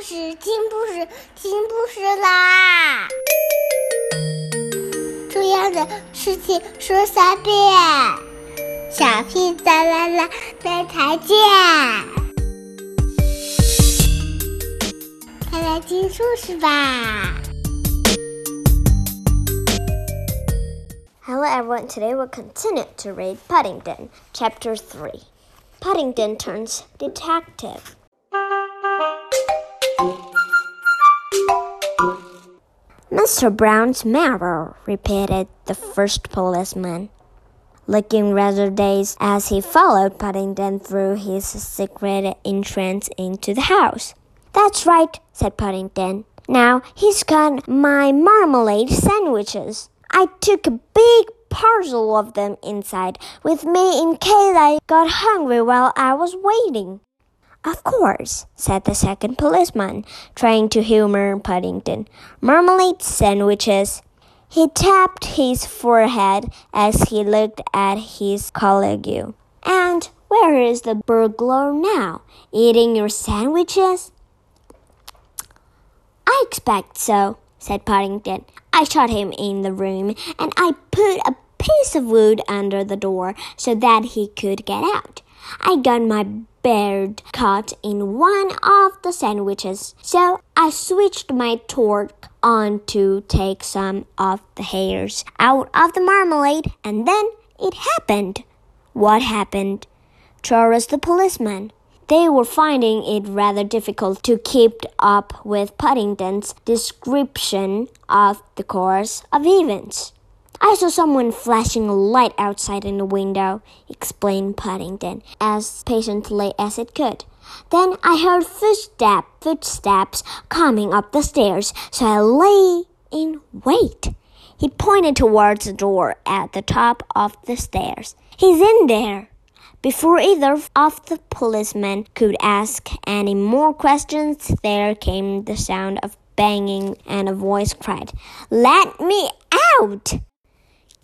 事，听故事，听故事啦！重要的事情说三遍，小屁哒啦啦，明天见！快来听故事吧！Hello everyone, today we'll continue to read Paddington, Chapter Three. Paddington turns detective. Mr. Brown's mirror, repeated the first policeman, looking rather dazed as he followed Paddington through his secret entrance into the house. That's right, said Paddington. Now he's got my marmalade sandwiches. I took a big parcel of them inside with me in case I got hungry while I was waiting. Of course, said the second policeman, trying to humor Paddington. Marmalade sandwiches. He tapped his forehead as he looked at his colleague. And where is the burglar now? Eating your sandwiches? I expect so, said Paddington. I shut him in the room and I put a piece of wood under the door so that he could get out. I got my beard caught in one of the sandwiches, so I switched my torque on to take some of the hairs out of the marmalade, and then it happened. What happened? Charles the policeman. They were finding it rather difficult to keep up with Paddington's description of the course of events. I saw someone flashing a light outside in the window, explained Paddington, as patiently as it could. Then I heard footsteps, footsteps coming up the stairs, so I lay in wait. He pointed towards the door at the top of the stairs. He's in there. Before either of the policemen could ask any more questions, there came the sound of banging, and a voice cried, Let me out!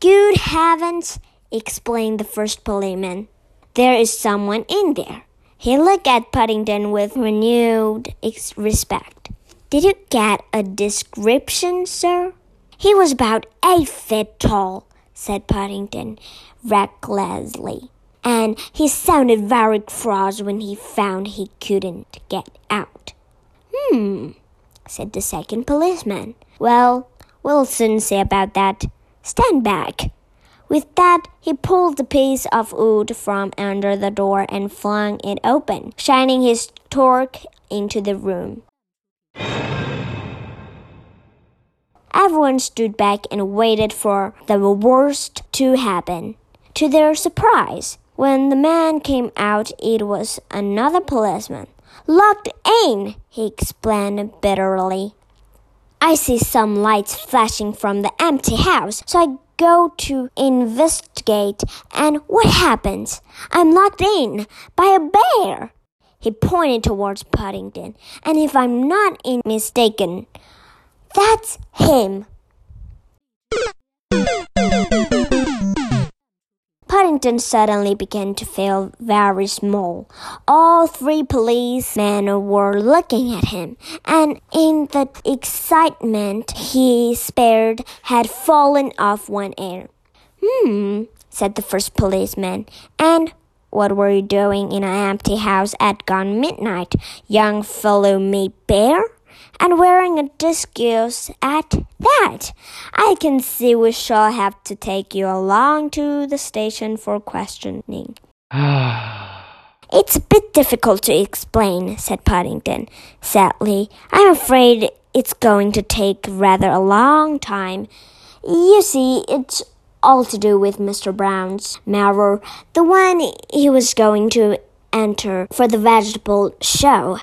Good heavens, explained the first policeman. There is someone in there. He looked at Paddington with renewed respect. Did you get a description, sir? He was about eight feet tall, said Paddington recklessly, and he sounded very cross when he found he couldn't get out. Hmm, said the second policeman. Well, we'll soon see about that. Stand back. With that, he pulled a piece of wood from under the door and flung it open, shining his torque into the room. Everyone stood back and waited for the worst to happen. To their surprise, when the man came out, it was another policeman. Locked in, he explained bitterly. I see some lights flashing from the empty house, so I go to investigate, and what happens? I'm locked in by a bear. He pointed towards Paddington, and if I'm not mistaken, that's him. Paddington suddenly began to feel very small. All three policemen were looking at him, and in the excitement he spared had fallen off one ear. Hmm, said the first policeman. And what were you doing in an empty house at gone midnight, young fellow me bear? And wearing a disguise at that. I can see we shall have to take you along to the station for questioning. it's a bit difficult to explain, said Paddington sadly. I'm afraid it's going to take rather a long time. You see, it's all to do with Mr. Brown's mirror, the one he was going to enter for the vegetable show.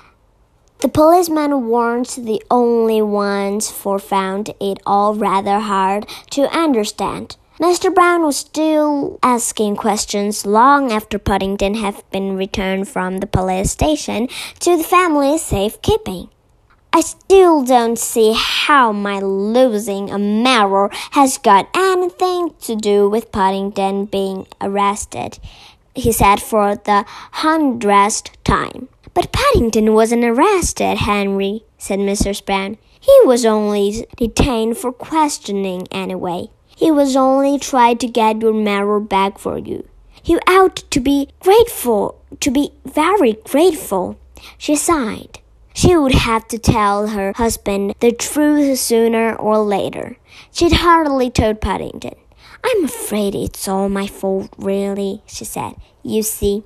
The policeman warns the only ones for found it all rather hard to understand. Mr. Brown was still asking questions long after Paddington had been returned from the police station to the family's safekeeping. I still don't see how my losing a mirror has got anything to do with Paddington being arrested, he said for the hundredth time. But Paddington wasn't arrested, Henry, said Mrs. Brown. He was only detained for questioning anyway. He was only trying to get your mirror back for you. You ought to be grateful, to be very grateful. She sighed. She would have to tell her husband the truth sooner or later. She'd hardly told Paddington. I'm afraid it's all my fault, really, she said. You see,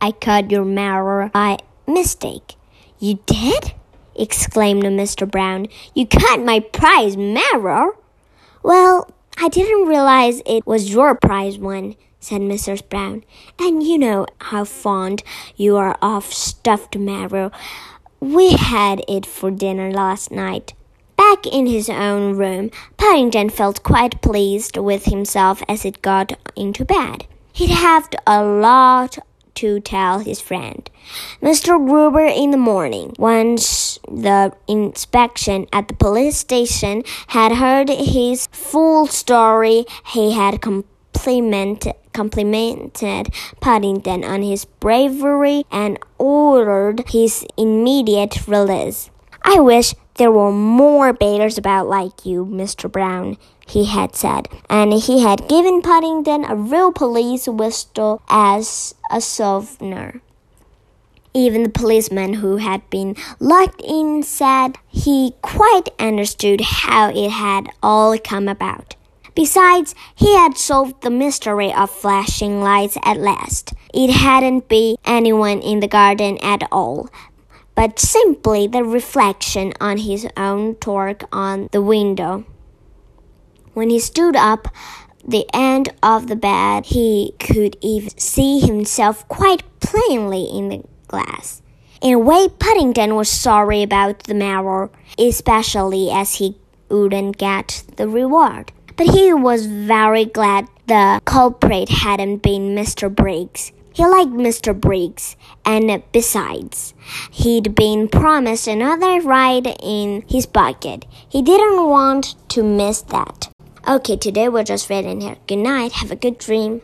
I cut your mirror by mistake. You did? exclaimed Mr. Brown. You cut my prize mirror? Well, I didn't realize it was your prize one, said Mrs. Brown. And you know how fond you are of stuffed marrow. We had it for dinner last night. Back in his own room, Paddington felt quite pleased with himself as he got into bed. He'd have a lot to tell his friend. Mr. Gruber in the morning, once the inspection at the police station had heard his full story, he had complimented, complimented Paddington on his bravery and ordered his immediate release. I wish there were more beggars about like you, Mr. Brown, he had said, and he had given Paddington a real police whistle as a souvenir. Even the policeman who had been locked in said he quite understood how it had all come about. Besides, he had solved the mystery of flashing lights at last. It hadn't been anyone in the garden at all, but simply the reflection on his own torque on the window. When he stood up, the end of the bed, he could even see himself quite plainly in the glass. In a way, Paddington was sorry about the mirror, especially as he wouldn't get the reward. But he was very glad the culprit hadn't been Mr. Briggs. He liked Mr. Briggs, and besides, he'd been promised another ride in his bucket. He didn't want to miss that. Okay, today we're just reading here. Good night, have a good dream.